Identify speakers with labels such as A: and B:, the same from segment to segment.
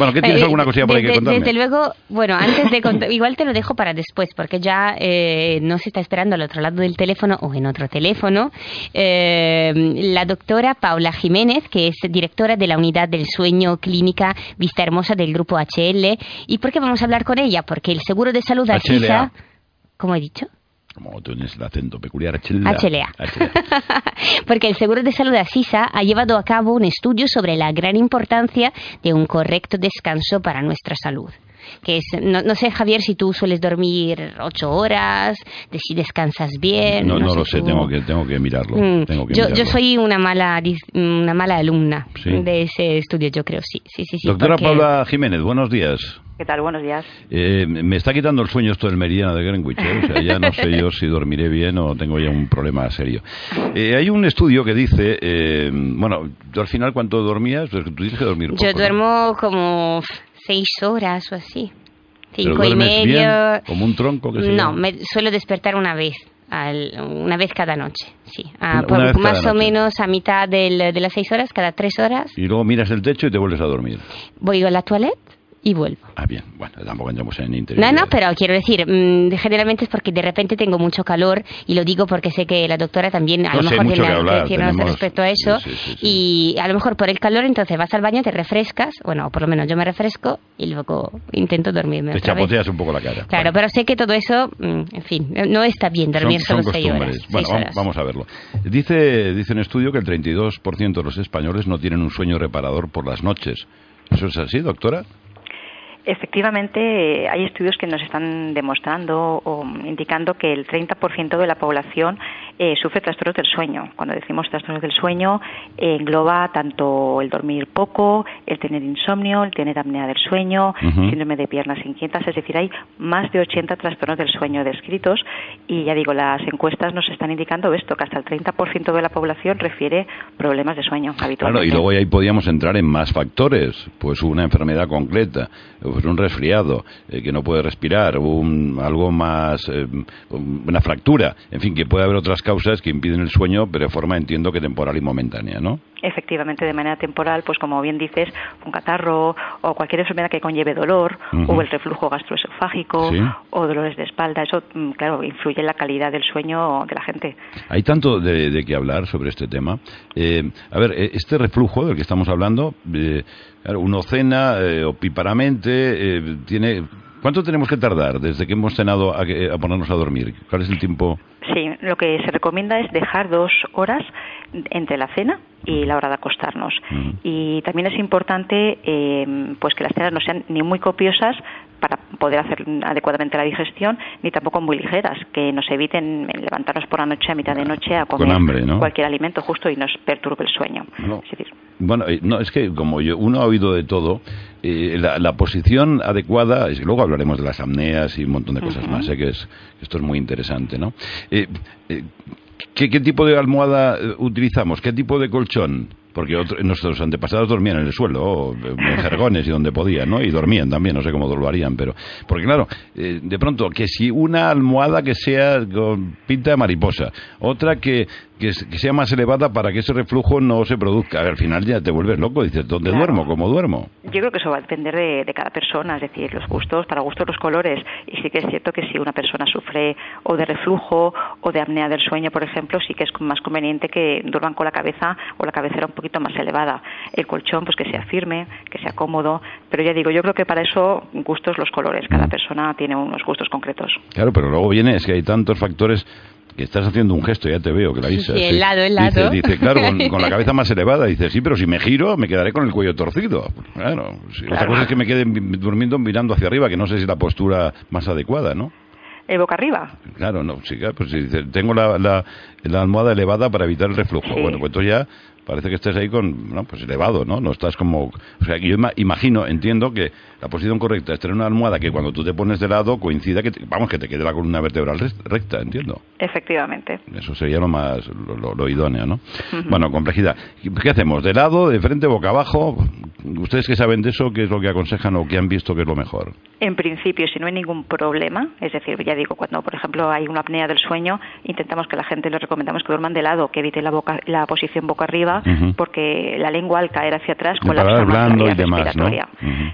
A: Bueno, ¿qué tienes
B: Eh,
A: alguna cosilla por ahí que contarme?
B: Desde luego, bueno, antes de contar, igual te lo dejo para después, porque ya eh, no se está esperando al otro lado del teléfono o en otro teléfono eh, la doctora Paula Jiménez, que es directora de la unidad del sueño clínica Vista Hermosa del grupo HL. ¿Y por qué vamos a hablar con ella? Porque el seguro de salud
A: HLA.
B: Asisa, ¿cómo he dicho?
A: Como tienes el acento peculiar, HLA.
B: HLA.
A: HLA.
B: Porque el Seguro de Salud Asisa ha llevado a cabo un estudio sobre la gran importancia de un correcto descanso para nuestra salud. Que es, no, no sé, Javier, si tú sueles dormir ocho horas, de si descansas bien.
A: No, no, lo
B: sé
A: sé,
B: tú.
A: tengo que, tengo que mirarlo.
B: Mm,
A: tengo que
B: yo,
A: mirarlo.
B: yo soy una mala, una mala alumna
A: Sí.
B: de ese estudio, yo creo, sí. sí, sí, sí
A: Doctora
B: porque-
A: Paula Jiménez, buenos días.
C: ¿Qué tal? Buenos días.
A: Eh, me está quitando el sueño esto del meridiano de Greenwich. ¿eh? O sea, ya no sé yo si dormiré bien o tengo ya un problema serio. Eh, hay un estudio que dice, eh, bueno, ¿tú al final cuánto dormías? Pues tú tienes que dormir poco,
B: Yo
A: ¿no?
B: duermo como seis horas o así.
A: ¿Pero
B: Cinco y medio.
A: bien? ¿Como un tronco? Que se
B: No, me suelo despertar una vez, al- una vez cada noche, sí. Ah,
A: Una-
B: por-
A: una vez cada
B: más o
A: noche.
B: menos a mitad del- de las seis horas, cada tres horas,
A: Y luego miras el techo y te vuelves a dormir.
B: voy a la toilette y vuelvo.
A: Ah, bien. Bueno, tampoco entramos en interior.
B: No, no, pero quiero decir, mm, generalmente es porque de repente tengo mucho calor y lo digo porque sé que la doctora también a
A: No
B: lo mejor tiene
A: que
B: algo decirnos
A: tenemos-
B: respecto a eso
A: sí, sí, sí, sí.
B: y a lo mejor por el calor entonces vas al baño, te refrescas, bueno, por lo menos yo me refresco y luego intento dormirme
A: Te
B: otra vez.
A: chapoteas un poco la cara.
B: Claro,
A: Bueno.
B: pero sé que todo eso, mm, en fin, no está bien dormir
A: son,
B: solo
A: son
B: seis horas.
A: costumbres.
B: seis
A: Bueno,
B: horas.
A: vamos a verlo. Dice, dice un estudio que el 32% de los españoles no tienen un sueño reparador por las noches. ¿Eso es así, doctora?
C: Efectivamente, eh, hay estudios que nos están demostrando o indicando que el 30% de la población eh, sufre trastornos del sueño. Cuando decimos trastornos del sueño, eh, engloba tanto el dormir poco, el tener insomnio, el tener apnea del sueño, síndrome de piernas inquietas, es decir, hay más de 80 trastornos del sueño descritos y ya digo, las encuestas nos están indicando esto, que hasta el 30% de la población refiere problemas de sueño
A: Claro,
C: habitualmente.
A: y luego ahí podíamos entrar en más factores, pues una enfermedad concreta, pues un resfriado, eh, que no puede respirar, un, algo más, eh, una fractura, en fin, que puede haber otras causas que impiden el sueño, pero de forma, entiendo que temporal y momentánea, ¿no?
C: Efectivamente, de manera temporal, pues como bien dices, un catarro o cualquier enfermedad que conlleve dolor o el reflujo gastroesofágico
A: Sí.
C: o dolores de espalda, eso, mm, claro, influye en la calidad del sueño de la gente.
A: Hay tanto de, de que hablar sobre este tema. Eh, a ver, eh, este reflujo del que estamos hablando, eh, uno cena eh, opíparamente, eh, tiene... ¿Cuánto tenemos que tardar desde que hemos cenado a, a ponernos a dormir? ¿Cuál es el tiempo?
C: Sí, lo que se recomienda es dejar dos horas entre la cena y la hora de acostarnos. Y también es importante eh, pues que las cenas no sean ni muy copiosas para poder hacer adecuadamente la digestión, ni tampoco muy ligeras, que nos eviten levantarnos por la noche a mitad de noche a comer
A: hambre, ¿no?
C: cualquier alimento justo y nos perturbe el sueño.
A: No.
C: Es decir,
A: Bueno, eh, no, es que como yo, uno ha oído de todo, eh, la, la posición adecuada, es que luego hablaremos de las apneas y un montón de cosas más, sé que es, esto es muy interesante, ¿no? Eh, eh, ¿qué, qué tipo de almohada eh, utilizamos? ¿Qué tipo de colchón? Porque otro- nuestros antepasados dormían en el suelo, en jergones y donde podían, ¿no? Y dormían también, no sé cómo lo harían, pero... Porque claro, eh, de pronto, que si una almohada que sea con pinta de mariposa, otra que, que, que sea más elevada para que ese reflujo no se produzca, al final ya te vuelves loco, dices, ¿dónde
C: Claro.
A: duermo? ¿Cómo duermo?
C: Yo creo que eso va a depender de, de cada persona, es decir, los gustos, para gustos los colores. Y sí que es cierto que si una persona sufre o de reflujo o de apnea del sueño, por ejemplo, sí que es más conveniente que duerman con la cabeza o la cabecera un poquito más elevada. El colchón, pues que sea firme, que sea cómodo. Pero ya digo, yo creo que para eso gustos los colores. Cada
A: Mm.
C: persona tiene unos gustos concretos.
A: Claro, pero luego viene, es que hay tantos factores que estás haciendo un gesto, ya te veo, Clarisa.
B: Sí, sí, el lado, el
A: Dice,
B: lado.
A: dice, claro, con, con la cabeza más elevada, dice, sí, pero si me giro me quedaré con el cuello torcido. Claro, sí, otra
C: Claro.
A: cosa es que me quede mi- durmiendo mirando hacia arriba, que no sé si es la postura más adecuada, ¿no?
C: El boca arriba.
A: Claro, no, sí, claro, pues si dice, tengo la, la, la almohada elevada para evitar el reflujo.
C: Sí.
A: Bueno, pues entonces ya parece que estés ahí con, no, pues elevado, ¿no? No estás como, o sea, yo imagino, entiendo que la posición correcta es tener una almohada que cuando tú te pones de lado coincida que, vamos, que te quede la columna vertebral recta, entiendo.
C: Efectivamente.
A: Eso sería lo más, lo, idóneo, ¿no? Bueno, complejidad. ¿Qué hacemos? ¿De lado, de frente, boca abajo? ¿Ustedes que saben de eso, qué es lo que aconsejan o qué han visto que es lo mejor?
C: En principio, si no hay ningún problema, es decir, ya digo, cuando por ejemplo hay una apnea del sueño, intentamos que la gente le recomendamos que duerman de lado, que evite la, boca, la posición boca arriba, porque la lengua al caer hacia atrás más la respiratoria.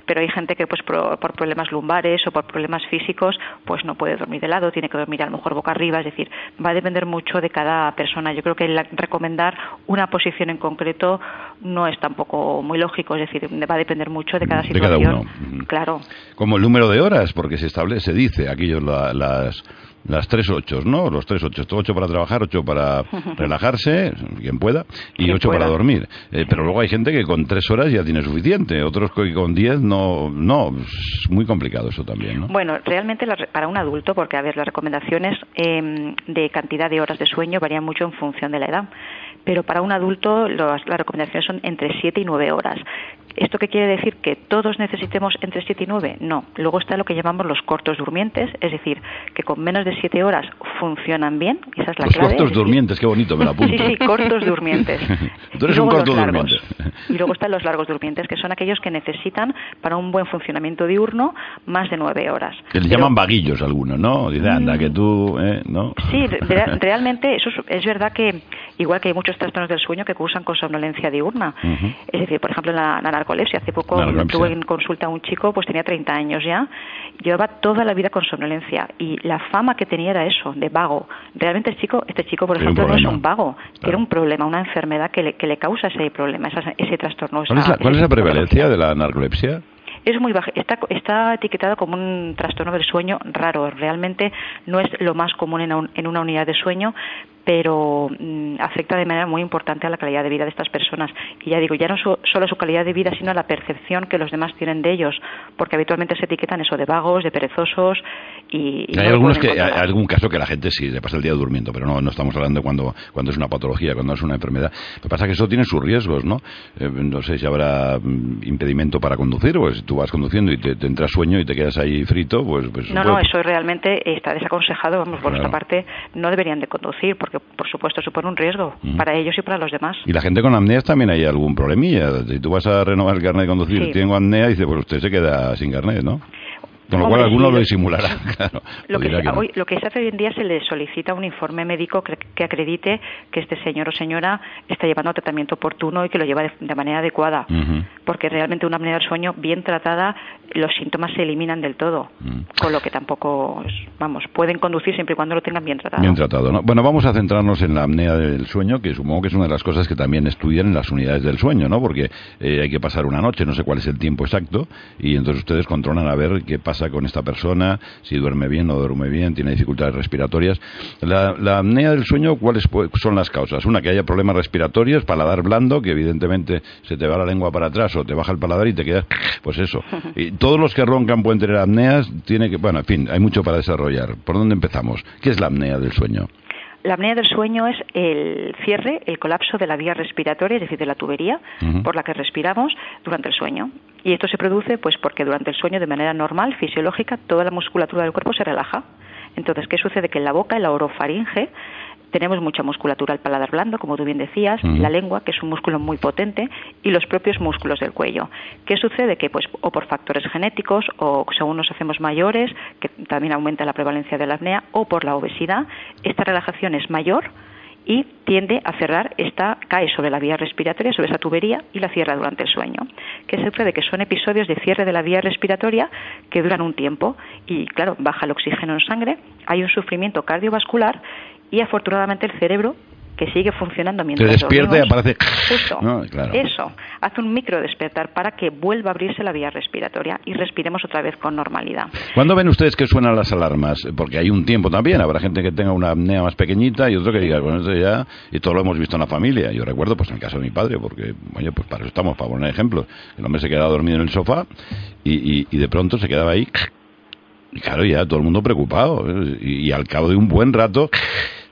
C: Pero hay gente que pues por, problemas lumbares o por problemas físicos pues no puede dormir de lado, tiene que dormir a lo mejor boca arriba, es decir, va a depender mucho de cada persona. Yo creo que recomendar una posición en concreto no es tampoco muy lógico, es decir, va a depender mucho de cada situación.
A: De cada uno.
C: Claro.
A: Como el número de horas, porque se establece, se dice, aquello las las tres ochos, ¿no? Los tres ochos. Ocho para trabajar, ocho para relajarse, quien pueda, y ocho para dormir. Eh, pero luego hay gente que con tres horas ya tiene suficiente, otros que con diez no, no, es muy complicado eso también, ¿no?
C: Bueno, realmente para un adulto, porque a ver, las recomendaciones em, de cantidad de horas de sueño varían mucho en función de la edad pero para un adulto las recomendaciones son entre 7 y 9 horas. ¿Esto qué quiere decir? ¿Que todos necesitemos entre 7 y 9? No. Luego está lo que llamamos los cortos durmientes, es decir, que con menos de 7 horas funcionan bien. Esa es la
A: los cortos durmientes, qué bonito, me lo apunto.
C: Sí, sí, cortos durmientes.
A: Tú eres un corto durmiente.
C: Y luego están los largos durmientes, que son aquellos que necesitan para un buen funcionamiento diurno más de 9 horas.
A: Que les llaman vaguillos algunos, ¿no? Dice, anda, que tú, ¿eh? ¿no?
C: Sí, realmente eso es, verdad que, igual que hay muchos trastornos del sueño que cursan con somnolencia diurna. Es decir, por ejemplo, la, la Hace poco tuve en consulta a un chico, pues tenía 30 años ya, llevaba toda la vida con somnolencia y la fama que tenía era eso, de vago. Realmente el chico, este chico, por ejemplo, no es un vago, tiene un problema, una enfermedad que le, que le causa ese problema, ese, trastorno.
A: ¿Cuál es la, cuál es la prevalencia de la narcolepsia?
C: es muy baja. Está, está etiquetado como un trastorno del sueño raro. Realmente no es lo más común en, en una unidad de sueño, pero mm, afecta de manera muy importante a la calidad de vida de estas personas. Y ya digo, ya no solo su calidad de vida, sino la percepción que los demás tienen de ellos, porque habitualmente se etiquetan eso de vagos, de perezosos y...
A: hay algunos que, hay algún caso que la gente sí le pasa el día durmiendo, pero no, no estamos hablando cuando, cuando es una patología, cuando es una enfermedad. Lo que pasa es que eso tiene sus riesgos, ¿no? Eh, no sé si habrá mm, impedimento para conducir, pues si tú vas conduciendo y te, entra sueño y te quedas ahí frito, pues... pues
C: no, no, eso realmente está desaconsejado, vamos, por nuestra parte, no deberían de conducir, porque por supuesto supone un riesgo para ellos y para los demás.
A: Y la gente con apneas también hay algún problemilla. Si tú vas a renovar el carnet de conducir, tengo apnea, dice, pues usted se queda sin carnet, ¿no? Con lo cual alguno lo disimulará.
C: lo, que lo, que se hace hoy en día se le solicita un informe médico que, acredite que este señor o señora está llevando tratamiento oportuno y que lo lleva de, manera adecuada. Porque realmente una apnea del sueño bien tratada, los síntomas se eliminan del todo. Con lo que tampoco, vamos, pueden conducir siempre y cuando lo tengan bien tratado.
A: Bien tratado, ¿no? Bueno, vamos a centrarnos en la apnea del sueño, que supongo que es una de las cosas que también estudian en las unidades del sueño, ¿no? Porque eh, hay que pasar una noche, no sé cuál es el tiempo exacto, y entonces ustedes controlan a ver qué pasa con esta persona, si duerme bien o no duerme bien, tiene dificultades respiratorias. La, la apnea del sueño, ¿cuáles son las causas? Una, que haya problemas respiratorios, paladar blando, que evidentemente se te va la lengua para atrás o te baja el paladar y te quedas, pues eso. Y todos los que roncan pueden tener apneas, tiene que, bueno, en fin, hay mucho para desarrollar. ¿Por dónde empezamos? ¿Qué es la apnea del sueño?
C: La apnea del sueño es el cierre, el colapso de la vía respiratoria, es decir, de la tubería por la que respiramos durante el sueño. Y esto se produce pues porque durante el sueño de manera normal, fisiológica, toda la musculatura del cuerpo se relaja. Entonces, ¿qué sucede? Que en la boca, en la orofaringe, tenemos mucha musculatura al paladar blando, como tú bien decías, la lengua, que es un músculo muy potente, y los propios músculos del cuello. ¿Qué sucede? Que, pues, o por factores genéticos, o según nos hacemos mayores, que también aumenta la prevalencia de la apnea, o por la obesidad, esta relajación es mayor y tiende a cerrar, esta cae sobre la vía respiratoria, sobre esa tubería y la cierra durante el sueño. ¿Qué sucede? Que son episodios de cierre de la vía respiratoria que duran un tiempo y, claro, baja el oxígeno en sangre, hay un sufrimiento cardiovascular y afortunadamente el cerebro que sigue funcionando mientras
A: Te despierta y aparece.
C: justo eso hace un micro despertar para que vuelva a abrirse la vía respiratoria y respiremos otra vez con normalidad.
A: ¿Cuándo ven ustedes que suenan las alarmas? porque hay un tiempo también habrá gente que tenga una apnea más pequeñita y otro que diga bueno esto ya y todo lo hemos visto en la familia. Yo recuerdo pues en el caso de mi padre porque oye pues para eso estamos para poner ejemplos. El hombre se quedaba dormido en el sofá y, y de pronto se quedaba ahí y claro, ya todo el mundo preocupado. Y, al cabo de un buen rato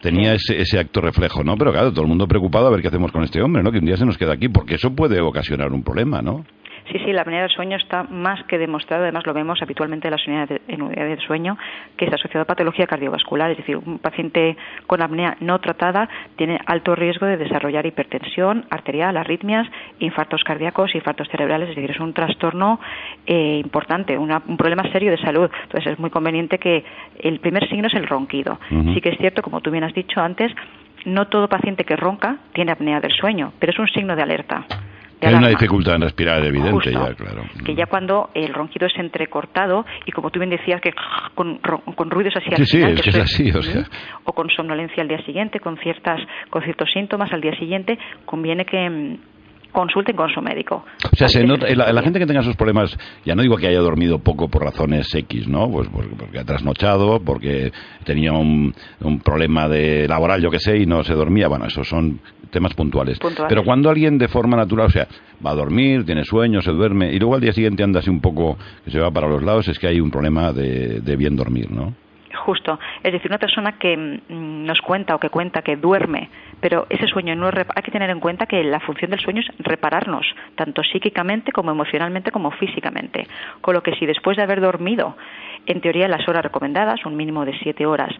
A: tenía ese, ese acto reflejo, ¿no? Pero claro, todo el mundo preocupado a ver qué hacemos con este hombre, ¿no? Que un día se nos queda aquí, porque eso puede ocasionar un problema, ¿no?
C: Sí, sí, la apnea del sueño está más que demostrado, además lo vemos habitualmente en las unidades de, unidades del sueño, que es asociado a patología cardiovascular, es decir, un paciente con apnea no tratada tiene alto riesgo de desarrollar hipertensión arterial, arritmias, infartos cardíacos, infartos cerebrales, es decir, es un trastorno eh, importante, un problema serio de salud. Entonces es muy conveniente que el primer signo es el ronquido. Sí que es cierto, como tú bien has dicho antes, no todo paciente que ronca tiene apnea del sueño, pero es un signo de alerta.
A: Hay una dificultad en respirar evidente ya, claro.
C: Que ya cuando el ronquido es entrecortado y como tú bien decías que con, con ruidos así
A: sí, sí, es que es así, o, sea.
C: o con somnolencia al día siguiente, con ciertas con ciertos síntomas al día siguiente, conviene que mm, consulten con su médico.
A: O sea, la, gente que tenga esos problemas, ya no digo que haya dormido poco por razones X, ¿no? Pues porque, ha trasnochado, porque tenía un, un, problema de laboral, yo que sé, y no se dormía. Bueno, esos son temas puntuales. Pero cuando alguien de forma natural, o sea, va a dormir, tiene sueño, se duerme, y luego al día siguiente anda así un poco, que se va para los lados, es que hay un problema de, de bien dormir, ¿no?
C: Justo. Es decir, una persona que mm, nos cuenta o que cuenta que duerme, pero ese sueño no es hay que tener en cuenta que la función del sueño es repararnos, tanto psíquicamente como emocionalmente como físicamente. Con lo que si después de haber dormido, en teoría las horas recomendadas, un mínimo de siete horas,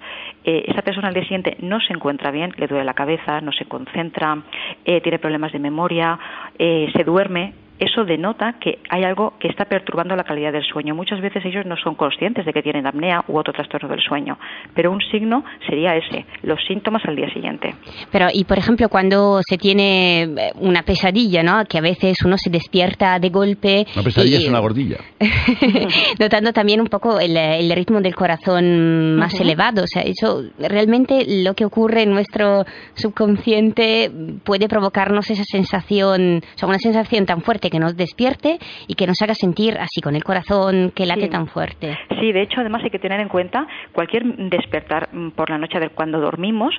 C: eh, esa persona al día siguiente no se encuentra bien, le duele la cabeza, no se concentra, eh, tiene problemas de memoria, eh, se duerme, eso denota que hay algo que está perturbando la calidad del sueño. Muchas veces ellos no son conscientes de que tienen apnea u otro trastorno del sueño, pero un signo sería ese, los síntomas al día siguiente.
B: Pero, y por ejemplo, cuando se tiene eh, una pesadilla, ¿no? Que a veces uno se despierta de golpe.
A: Una pesadilla es una gordilla.
B: notando también un poco el, ritmo del corazón más elevado. O sea, eso realmente lo que ocurre en nuestro subconsciente puede provocarnos esa sensación, o sea, una sensación tan fuerte que nos despierte y que nos haga sentir así con el corazón que late tan fuerte.
C: Sí, de hecho, además hay que tener en cuenta cualquier despertar por la noche de cuando dormimos.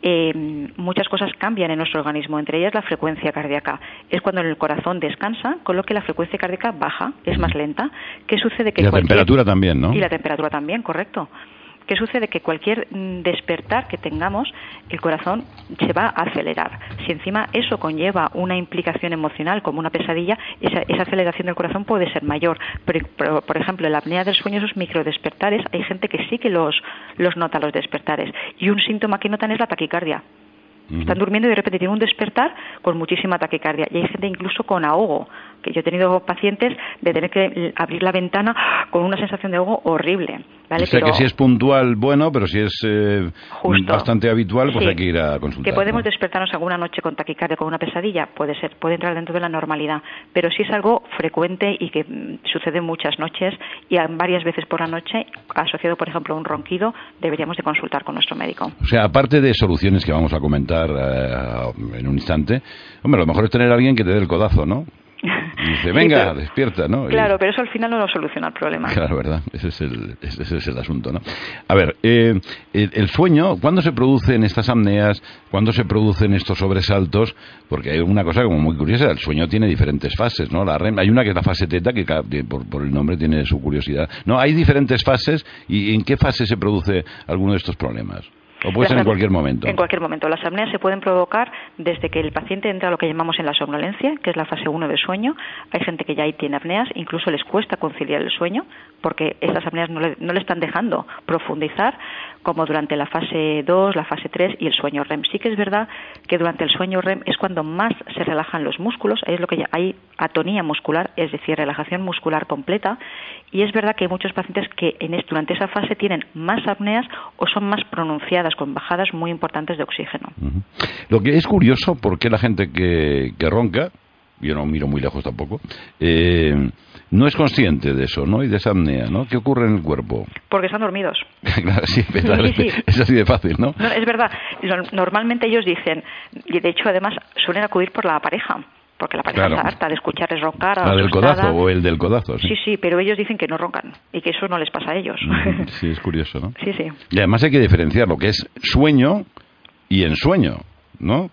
C: Eh, muchas cosas cambian en nuestro organismo, entre ellas la frecuencia cardíaca. Es cuando el corazón descansa, con lo que la frecuencia cardíaca baja, es más lenta. ¿Qué sucede? Que
A: y la temperatura también, ¿no?
C: Y la temperatura también, correcto. ¿Qué sucede? Que cualquier mm, despertar que tengamos, el corazón se va a acelerar. Si encima eso conlleva una implicación emocional como una pesadilla, esa, aceleración del corazón puede ser mayor. Pero, por ejemplo, en la apnea del sueño, esos microdespertares, hay gente que sí que los, los nota los despertares. Y un síntoma que notan es la taquicardia. Están durmiendo y de repente tienen un despertar con muchísima taquicardia. Y hay gente incluso con ahogo, que yo he tenido pacientes de tener que abrir la ventana con una sensación de ahogo horrible. ¿Vale?
A: O sea que si es puntual, bueno, pero si es eh, bastante habitual, pues hay que ir a consultar.
C: Que podemos despertarnos alguna noche con taquicardia, con una pesadilla, puede ser, puede entrar dentro de la normalidad. Pero si es algo frecuente y que mm, sucede muchas noches y varias veces por la noche, asociado, por ejemplo, a un ronquido, deberíamos de consultar con nuestro médico.
A: O sea, aparte de soluciones que vamos a comentar eh, en un instante, hombre, lo mejor es tener a alguien que te dé el codazo, ¿no? Y dice, venga, despierta, ¿no?
C: Claro, pero eso al final no lo soluciona el problema.
A: Claro, ¿verdad? Ese es el, ese es el asunto, ¿no? A ver, eh, el, sueño, ¿cuándo se producen estas apneas? ¿Cuándo se producen estos sobresaltos? Porque hay una cosa como muy curiosa, el sueño tiene diferentes fases, ¿no? La REM, hay una que es la fase teta, que por, por el nombre tiene su curiosidad. No, hay diferentes fases, ¿y en qué fase se produce alguno de estos problemas? ¿O puede ser en cualquier momento?
C: En cualquier momento. Las apneas se pueden provocar desde que el paciente entra a lo que llamamos en la somnolencia, que es la fase 1 del sueño. Hay gente que ya ahí tiene apneas, incluso les cuesta conciliar el sueño, porque estas apneas no le, no le están dejando profundizar, como durante la fase 2, la fase 3 y el sueño REM. Sí que es verdad que durante el sueño REM es cuando más se relajan los músculos, es lo que hay atonía muscular, es decir, relajación muscular completa, y es verdad que hay muchos pacientes que en, durante esa fase tienen más apneas o son más pronunciadas con bajadas muy importantes de oxígeno.
A: Lo que es curioso, porque la gente que, que ronca, yo no miro muy lejos tampoco, eh, no es consciente de eso, ¿no? Y de esa apnea, ¿no? ¿Qué ocurre en el cuerpo?
C: Porque están dormidos.
A: claro, sí, es así de fácil, ¿no?
C: ¿no? Es verdad. Normalmente ellos dicen, y de hecho además suelen acudir por la pareja porque la pareja está harta de escucharles roncar.
A: La del codazo o el del codazo.
C: Sí. sí. pero ellos dicen que no roncan y que eso no les pasa a ellos.
A: Sí, es curioso, ¿no?
C: Sí, sí.
A: Y además hay que diferenciar lo que es sueño y ensueño, ¿no?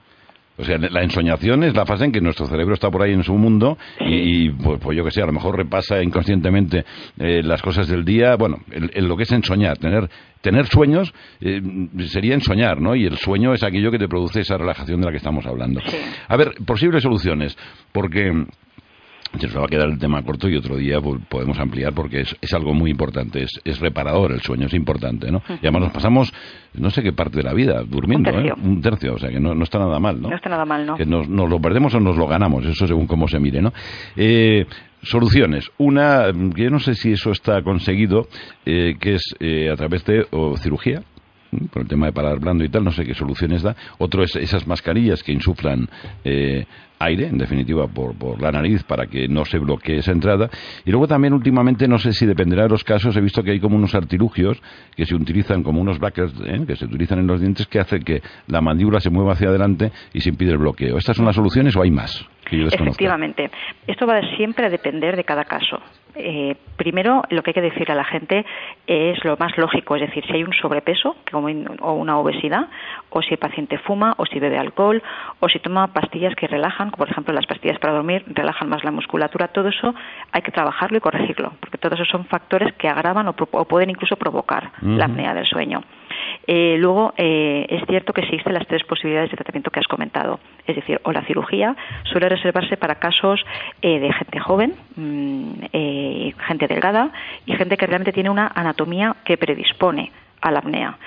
A: O sea, la ensoñación es la fase en que nuestro cerebro está por ahí en su mundo y, pues, pues, yo que sé, a lo mejor repasa inconscientemente eh, las cosas del día. Bueno, en lo que es ensoñar, tener tener sueños eh, sería ensoñar, ¿no? Y el sueño es aquello que te produce esa relajación de la que estamos hablando. A ver, posibles soluciones, porque se nos va a quedar el tema corto y otro día pues, podemos ampliar porque es, algo muy importante, es, reparador el sueño, es importante, ¿no? Y además nos pasamos no sé qué parte de la vida durmiendo,
C: Un
A: tercio, ¿eh? Un tercio o sea que no, está nada mal, ¿no?
C: No está nada mal, ¿no?
A: Que nos, lo perdemos o nos lo ganamos, eso según cómo se mire, ¿no? Eh, soluciones. Una, yo no sé si eso está conseguido, eh, que es eh, a través de cirugía, por el tema de parar blando y tal, no sé qué soluciones da. Otro es esas mascarillas que insuflan eh, aire, en definitiva, por, por, la nariz para que no se bloquee esa entrada. Y luego también últimamente, no sé si dependerá de los casos, he visto que hay como unos artilugios que se utilizan como unos brackets ¿eh? que se utilizan en los dientes que hacen que la mandíbula se mueva hacia adelante y se impide el bloqueo. ¿Estas son las soluciones o hay más?
C: Efectivamente. Esto va siempre a depender de cada caso. Eh, primero, lo que hay que decir a la gente es lo más lógico, es decir, si hay un sobrepeso o una obesidad, o si el paciente fuma, o si bebe alcohol, o si toma pastillas que relajan, como por ejemplo las pastillas para dormir, relajan más la musculatura, todo eso hay que trabajarlo y corregirlo, porque todos esos son factores que agravan o, pueden incluso provocar la apnea del sueño. Eh, luego, eh, es cierto que existen las tres posibilidades de tratamiento que has comentado. Es decir, o la cirugía suele reservarse para casos eh, de gente joven, mm, gente delgada y gente que realmente tiene una anatomía que predispone a la apnea.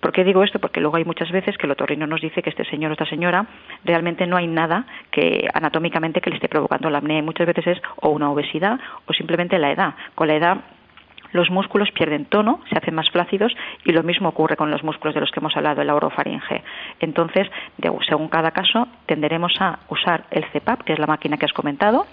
C: ¿Por qué digo esto? Porque luego hay muchas veces que el otorrino nos dice que este señor o esta señora realmente no hay nada que anatómicamente que le esté provocando la apnea y muchas veces es o una obesidad o simplemente la edad. Con la edad los músculos pierden tono, se hacen más flácidos y lo mismo ocurre con los músculos de los que hemos hablado, el orofaringe. Entonces, según cada caso, tenderemos a usar el CEPAP, que es la máquina que has comentado,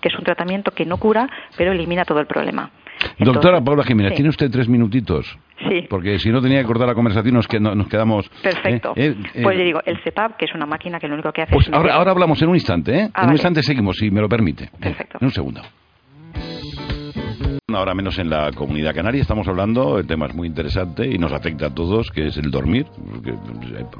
C: que es un tratamiento que no cura, pero elimina todo el problema.
A: Doctora Paula Jiménez, ¿tiene usted tres minutitos?
C: Sí.
A: Porque si no tenía que cortar la conversación, nos, nos quedamos.
C: Perfecto. ¿eh? Eh, pues le digo, el CEPAP, que es una máquina que lo único que hace
A: pues
C: es.
A: Ahora, ahora hablamos en un instante, ¿eh?
C: Ah,
A: en un instante seguimos, si me lo permite.
C: Perfecto.
A: En un segundo. Ahora menos en la comunidad canaria estamos hablando, el tema es muy interesante y nos afecta a todos, que es el dormir.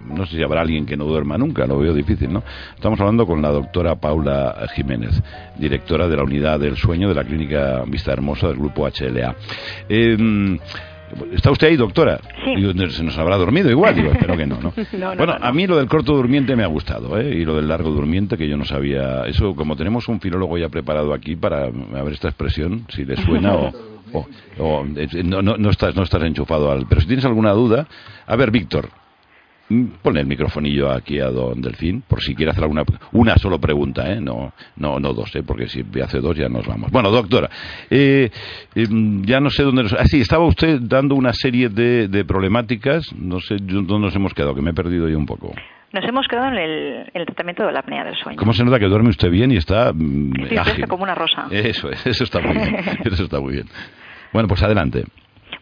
A: no sé si habrá alguien que no duerma nunca, lo veo difícil, ¿no? Estamos hablando con la doctora Paula Jiménez, directora de la unidad del sueño de la clínica Vista Hermosa del grupo HLA. Eh, ¿Está usted ahí, doctora?
C: Sí.
A: se nos habrá dormido igual, digo, espero que no, ¿no? bueno, a mí lo del corto durmiente me ha gustado, ¿eh? Y lo del largo durmiente, que yo no sabía. Eso, como tenemos un filólogo ya preparado aquí para a ver esta expresión, si le suena o. Eh, no, no, no, estás, no estás enchufado al. Pero si tienes alguna duda. A ver, Víctor, Ponle el microfonillo aquí a don Delfín, por si quiere hacer alguna una solo pregunta, ¿eh? no, no, no dos, ¿eh? porque si hace dos ya nos vamos. Bueno, doctora, eh, em, ya no sé dónde nos... Ah, sí, estaba usted dando una serie de, de problemáticas, no sé dónde nos hemos quedado, que me he perdido yo un poco.
C: Nos hemos quedado en el, el, tratamiento de la apnea del sueño.
A: ¿Cómo se nota que duerme usted bien y está
C: mm, Estoy como una rosa.
A: Eso, eso está muy bien. Eso está muy bien. Bueno, pues adelante.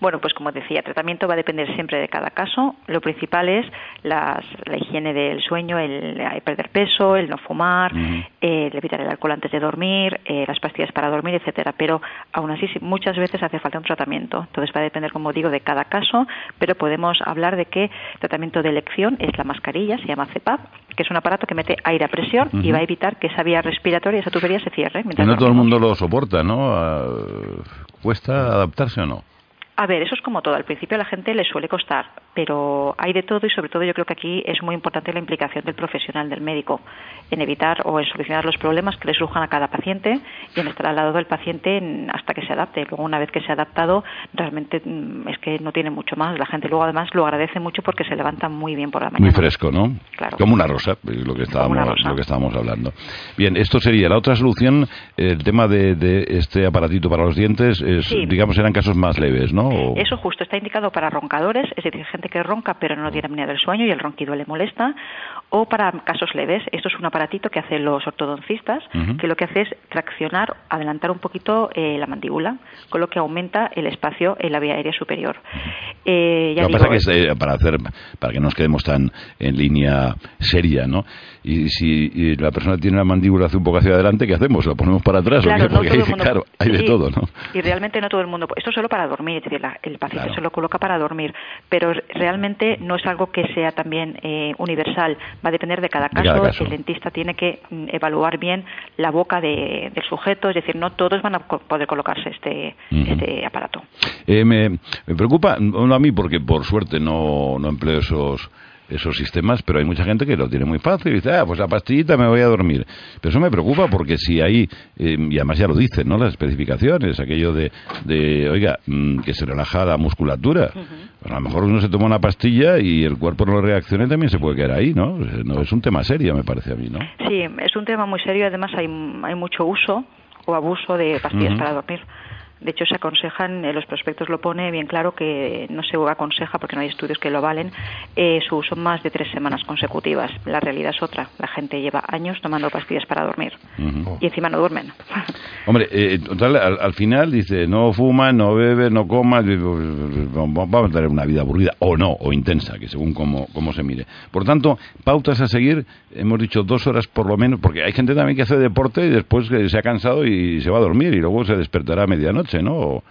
C: Bueno, pues como decía, el tratamiento va a depender siempre de cada caso. Lo principal es la higiene del sueño, el, perder peso, el no fumar, el evitar el alcohol antes de dormir, eh, las pastillas para dormir, etcétera. Pero aún así, muchas veces hace falta un tratamiento. Entonces va a depender, como digo, de cada caso, pero podemos hablar de que el tratamiento de elección es la mascarilla, se llama CEPAP, que es un aparato que mete aire a presión y va a evitar que esa vía respiratoria, esa tubería se cierre.
A: no todo el mundo lo soporta, ¿no? Ah, ¿Cuesta adaptarse o no?
C: A ver, eso es como todo. Al principio a la gente le suele costar, pero hay de todo y sobre todo yo creo que aquí es muy importante la implicación del profesional, del médico, en evitar o en solucionar los problemas que le surjan a cada paciente y en estar al lado del paciente hasta que se adapte. Luego, una vez que se ha adaptado, realmente mm, es que no tiene mucho más. La gente luego además lo agradece mucho porque se levanta muy bien por la mañana.
A: Muy fresco, ¿no?
C: Claro.
A: Como una rosa, lo que estábamos, lo que estábamos hablando. Bien, esto sería la otra solución, el tema de, este aparatito para los dientes, es, digamos, eran casos más leves, ¿no?
C: Eso justo está indicado para roncadores, es decir, gente que ronca pero no tiene apnea del sueño y el ronquido le molesta, o para casos leves. Esto es un aparatito que hacen los ortodoncistas, que lo que hace es traccionar, adelantar un poquito eh, la mandíbula, con lo que aumenta el espacio en la vía aérea superior.
A: Eh, lo que pasa que es eh, para hacer, para que no nos quedemos tan en línea seria, ¿no? Y si la persona tiene la mandíbula hace un poco hacia adelante, ¿qué hacemos? ¿Lo ponemos para atrás?
C: Claro,
A: Porque
C: hay,
A: claro, hay de todo, ¿no?
C: Y realmente no todo el mundo. Esto es solo para dormir, es decir, el paciente se lo coloca para dormir, pero realmente no es algo que sea también eh, universal, va a depender de cada caso, el dentista tiene que mm, evaluar bien la boca del sujeto, es decir, no todos van a poder colocarse este, este aparato.
A: Eh, me, me, preocupa, no a mí porque por suerte no, no empleo esos esos sistemas, pero hay mucha gente que lo tiene muy fácil y dice, ah, pues la pastillita me voy a dormir. Pero eso me preocupa porque si hay, eh, y además ya lo dicen, ¿no? Las especificaciones, aquello de, de oiga, mm, que se relaja la musculatura. a lo mejor uno se toma una pastilla y el cuerpo no reacciona y también se puede quedar ahí, ¿no? no es un tema serio, me parece a mí, ¿no?
C: Sí, es un tema muy serio, además hay, hay mucho uso o abuso de pastillas para dormir. De hecho, se aconsejan, en los prospectos lo pone bien claro que no se aconseja, porque no hay estudios que lo valen, eh, su uso más de tres semanas consecutivas. La realidad es otra. La gente lleva años tomando pastillas para dormir y encima no duermen.
A: Hombre, eh, al, final dice, no fuma, no bebe, no coma, vamos a tener una vida aburrida, o no, o intensa, que según cómo, cómo se mire. Por tanto, pautas a seguir, hemos dicho dos horas por lo menos, porque hay gente también que hace deporte y después se ha cansado y se va a dormir y luego se despertará a medianoche. ¿No?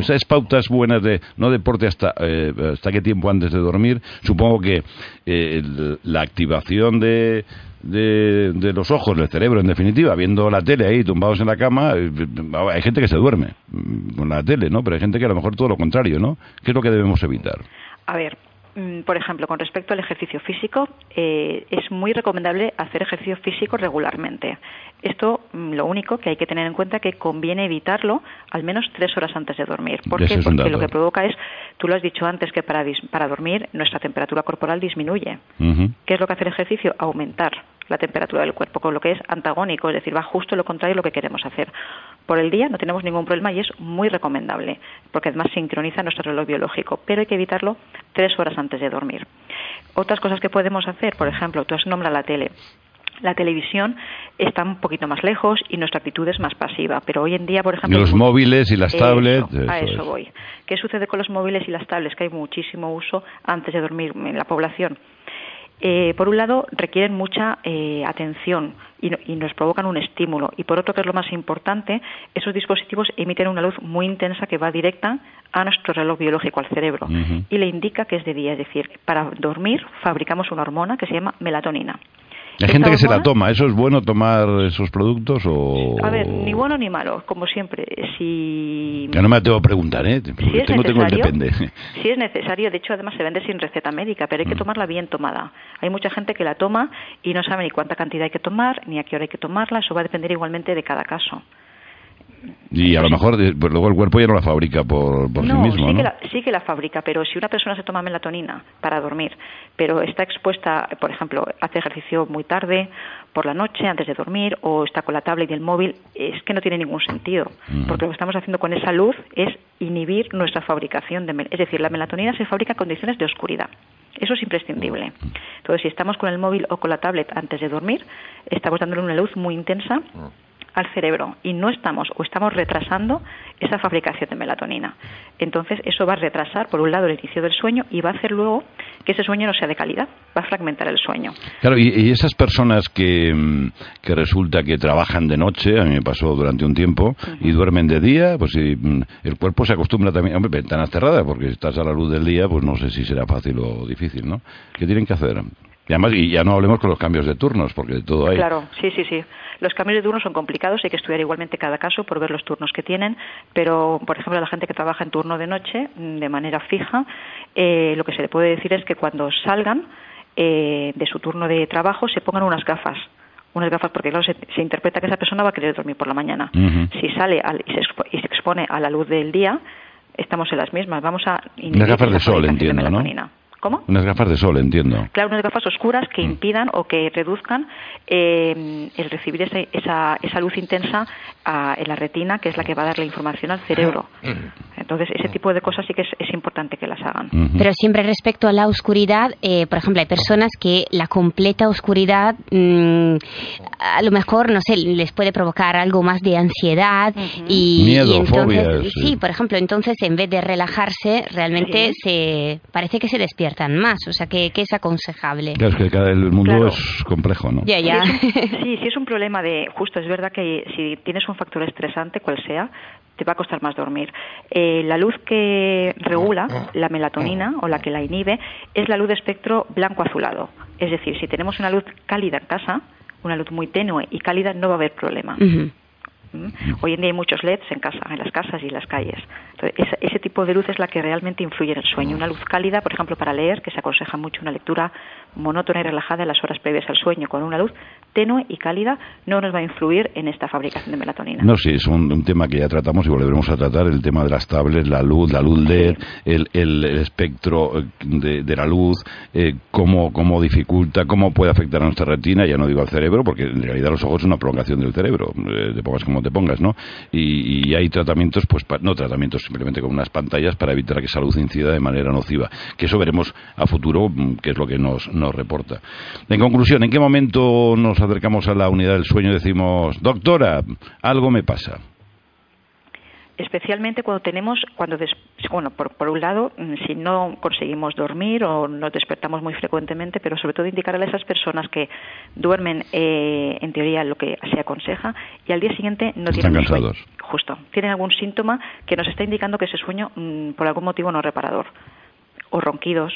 A: Esas pautas buenas de no deporte hasta, eh, hasta qué tiempo antes de dormir, supongo que eh, la activación de, de, los ojos, del cerebro, en definitiva, viendo la tele ahí tumbados en la cama, eh, hay gente que se duerme mm, con la tele, ¿no? Pero hay gente que a lo mejor todo lo contrario, ¿no? ¿Qué es lo que debemos evitar?
C: A ver, por ejemplo, con respecto al ejercicio físico, eh, es muy recomendable hacer ejercicio físico regularmente. Esto, mm, lo único que hay que tener en cuenta es que conviene evitarlo al menos tres horas antes de dormir. ¿Por qué? Porque lo que provoca es, tú lo has dicho antes, que para, para dormir nuestra temperatura corporal disminuye. ¿Qué es lo que hace el ejercicio? Aumentar la temperatura del cuerpo, con lo que es antagónico, es decir, va justo lo contrario de lo que queremos hacer. Por el día no tenemos ningún problema y es muy recomendable, porque además sincroniza nuestro reloj biológico, pero hay que evitarlo tres horas antes de dormir. Otras cosas que podemos hacer, por ejemplo, tú has nombrado la tele. La televisión está un poquito más lejos y nuestra actitud es más pasiva. Pero hoy en día, por ejemplo.
A: Y los móviles y las tablets.
C: a eso voy. ¿Qué sucede con los móviles y las tablets? Que hay muchísimo uso antes de dormir en la población. Eh, por un lado, requieren mucha eh, atención y, nos provocan un estímulo. Y por otro, que es lo más importante, esos dispositivos emiten una luz muy intensa que va directa a nuestro reloj biológico, al cerebro, y le indica que es de día. Es decir, para dormir fabricamos una hormona que se llama melatonina.
A: Hay gente que se la toma. ¿Eso es bueno tomar esos productos o...?
C: A ver, ni bueno ni malo, como siempre. Si...
A: Ya no me tengo que preguntar, ¿eh? Si es tengo, tengo depende.
C: Si es necesario, de hecho además se vende sin receta médica, pero hay que mm. tomarla bien tomada. Hay mucha gente que la toma y no sabe ni cuánta cantidad hay que tomar, ni a qué hora hay que tomarla. Eso va a depender igualmente de cada caso.
A: Y a lo mejor pues luego el cuerpo ya no la fabrica por, por sí mismo.
C: Sí, Que la, sí que la fabrica, pero si una persona se toma melatonina para dormir, pero está expuesta, por ejemplo, hace ejercicio muy tarde, por la noche, antes de dormir, o está con la tablet y el móvil, es que no tiene ningún sentido. Porque lo que estamos haciendo con esa luz es inhibir nuestra fabricación de Es decir, la melatonina se fabrica en condiciones de oscuridad. Eso es imprescindible. Entonces, si estamos con el móvil o con la tablet antes de dormir, estamos dándole una luz muy intensa al cerebro y no estamos o estamos retrasando esa fabricación de melatonina. Entonces, eso va a retrasar, por un lado, el inicio del sueño y va a hacer luego que ese sueño no sea de calidad, va a fragmentar el sueño.
A: Claro, y, esas personas que, que, resulta que trabajan de noche, a mí me pasó durante un tiempo, y duermen de día, pues mm, el cuerpo se acostumbra también, hombre, ventanas cerradas, porque si estás a la luz del día, pues no sé si será fácil o difícil, ¿no? ¿Qué tienen que hacer? Y además, y ya no hablemos con los cambios de turnos, porque de todo hay.
C: Claro, sí, sí, sí. Los cambios de turnos son complicados, hay que estudiar igualmente cada caso por ver los turnos que tienen, pero, por ejemplo, a la gente que trabaja en turno de noche, mm, de manera fija, eh, lo que se le puede decir es que cuando salgan eh, de su turno de trabajo se pongan unas gafas unas gafas porque claro, se, interpreta que esa persona va a querer dormir por la mañana. Si sale y, se y, se expone a la luz del día, estamos en las mismas. Vamos a...
A: Unas gafas de sol, entiendo, ¿no?
C: ¿Cómo?
A: Unas gafas de sol, entiendo.
C: Claro, unas gafas oscuras que mm. impidan o que reduzcan eh, el recibir esa, esa luz intensa en la retina, que es la que va a dar la información al cerebro. Entonces, ese tipo de cosas sí que es, importante que las hagan.
B: Pero siempre respecto a la oscuridad, eh, por ejemplo, hay personas que la completa oscuridad mm, a lo mejor, no sé, les puede provocar algo más de ansiedad y,
A: Miedo,
B: entonces, sí, por ejemplo, entonces en vez de relajarse, realmente se parece que se despierta tan más, o sea, que, es aconsejable.
A: Claro, es que el mundo es complejo, ¿no?
B: Ya, ya.
C: Sí, sí, es un problema de, justo, es verdad que si tienes un factor estresante, cual sea, te va a costar más dormir. Eh, la luz que regula la melatonina o la que la inhibe es la luz de espectro blanco-azulado. Es decir, si tenemos una luz cálida en casa, una luz muy tenue y cálida, no va a haber problema. Hoy en día hay muchos LEDs en casa, en las casas y en las calles. Entonces, ese, tipo de luz es la que realmente influye en el sueño. Una luz cálida, por ejemplo, para leer, que se aconseja mucho una lectura monótona y relajada en las horas previas al sueño, con una luz tenue y cálida, no nos va a influir en esta fabricación de melatonina.
A: No, sí, es un, tema que ya tratamos y volveremos a tratar, el tema de las tablets, la luz, la luz LED, el, espectro eh, de, la luz, eh, cómo, cómo dificulta, cómo puede afectar a nuestra retina, ya no digo al cerebro, porque en realidad los ojos son una prolongación del cerebro, eh, de pongas como te pongas, ¿no? Y, hay tratamientos, pues, no tratamientos, simplemente con unas pantallas para evitar que esa luz incida de manera nociva, que eso veremos a futuro, mm, que es lo que nos, nos reporta. En conclusión, ¿en qué momento nos acercamos a la unidad del sueño y decimos, doctora, algo me pasa?
C: especialmente cuando tenemos, cuando bueno, por, por, un lado, mm, si no conseguimos dormir o nos despertamos muy frecuentemente, pero sobre todo indicarle a esas personas que duermen, eh, en teoría, lo que se aconseja y al día siguiente no
A: Están
C: tienen
A: cansados.
C: Justo, tienen algún síntoma que nos está indicando que ese sueño, mm, por algún motivo, no es reparador o ronquidos,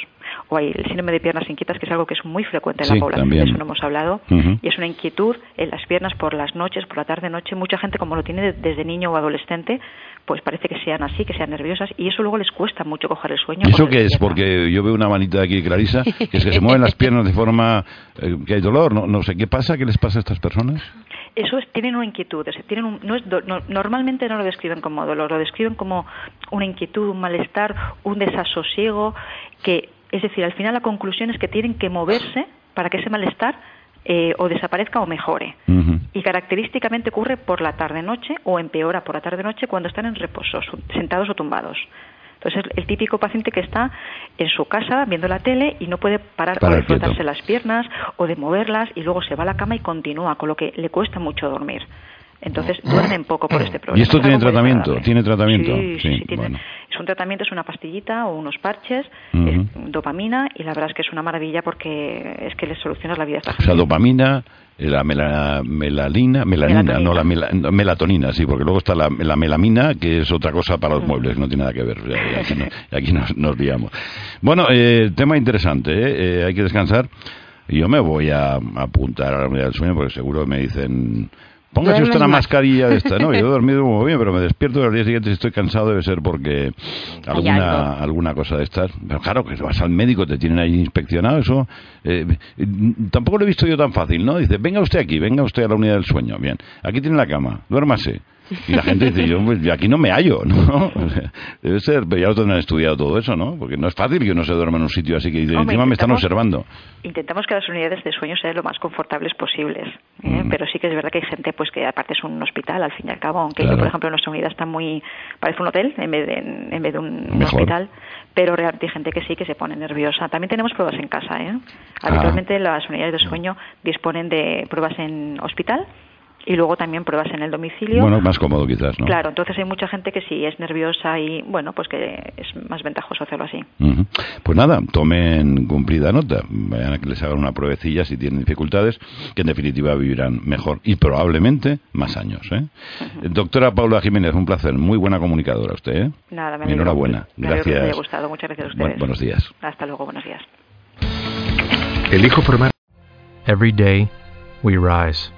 C: o hay el síndrome de piernas inquietas, que es algo que es muy frecuente en la población, de eso no hemos hablado, y es una inquietud en las piernas por las noches, por la tarde-noche. Mucha gente, como lo tiene desde niño o adolescente, pues parece que sean así, que sean nerviosas, y eso luego les cuesta mucho coger el sueño.
A: ¿Y eso qué es? Porque yo veo una manita aquí, Clarisa, que es que se mueven las piernas de forma eh, que hay dolor. No, no sé, ¿qué pasa? ¿Qué les pasa a estas personas?
C: Eso es, tienen una inquietud, tienen no es normalmente no lo describen como dolor, lo describen como una inquietud, un malestar, un desasosiego, que es decir, al final la conclusión es que tienen que moverse para que ese malestar eh, o desaparezca o mejore. Y característicamente ocurre por la tarde-noche o empeora por la tarde-noche cuando están en reposo, sentados o tumbados. Entonces, el típico paciente que está en su casa viendo la tele y no puede parar de frotarse las piernas o de moverlas y luego se va a la cama y continúa, con lo que le cuesta mucho dormir. Entonces duermen poco por este problema.
A: ¿Y esto tiene tratamiento? ¿Tiene tratamiento?
C: Sí, sí, Es un tratamiento, es una pastillita o unos parches, es dopamina y la verdad es que es una maravilla porque es que le solucionas la vida a esta.
A: O sea, dopamina, la melalina, melanina, no la melatonina, sí, porque luego está la, melamina, que es otra cosa para los muebles, no tiene nada que ver. Aquí, nos, nos, liamos. Bueno, eh, tema interesante, ¿eh? ¿eh? hay que descansar. Yo me voy a, apuntar a la unidad del sueño porque seguro me dicen Póngase usted una mascarilla de esta, ¿no? Yo he dormido muy bien, pero me despierto al día siguiente si estoy cansado debe ser porque alguna, alguna cosa de estas. Pero claro, que vas al médico, te tienen ahí inspeccionado, eso. Eh, tampoco lo he visto yo tan fácil, ¿no? Dice, venga usted aquí, venga usted a la unidad del sueño. Bien, aquí tiene la cama, duérmase. Y la gente dice, yo, pues, aquí no me hallo, ¿no? debe ser, pero ya lo tendrán estudiado todo eso, ¿no? Porque no es fácil que uno se duerma en un sitio así que encima me están observando.
C: Intentamos que las unidades de sueño sean lo más confortables posibles, ¿eh? mm. pero sí que es verdad que hay gente pues que aparte es un hospital al fin y al cabo, aunque yo, por ejemplo, nuestra unidad está muy, parece un hotel en vez de, en vez de un, hospital, pero realmente hay gente que sí que se pone nerviosa. También tenemos pruebas en casa, ¿eh? Ah. Habitualmente las unidades de sueño disponen de pruebas en hospital y luego también pruebas en el domicilio.
A: Bueno, más cómodo quizás, ¿no?
C: Claro, entonces hay mucha gente que sí es nerviosa y, bueno, pues que es más ventajoso hacerlo así.
A: Pues nada, tomen cumplida nota, vayan a que les hagan una pruebecilla si tienen dificultades, que en definitiva vivirán mejor y probablemente más años. ¿eh? Doctora Paula Jiménez, un placer, muy buena comunicadora usted. ¿eh?
C: Nada, me
A: Enhorabuena, gracias.
C: Me haya gustado, muchas gracias a ustedes.
A: buenos días.
C: Hasta luego, buenos días.
D: Elijo formar. Every day we rise.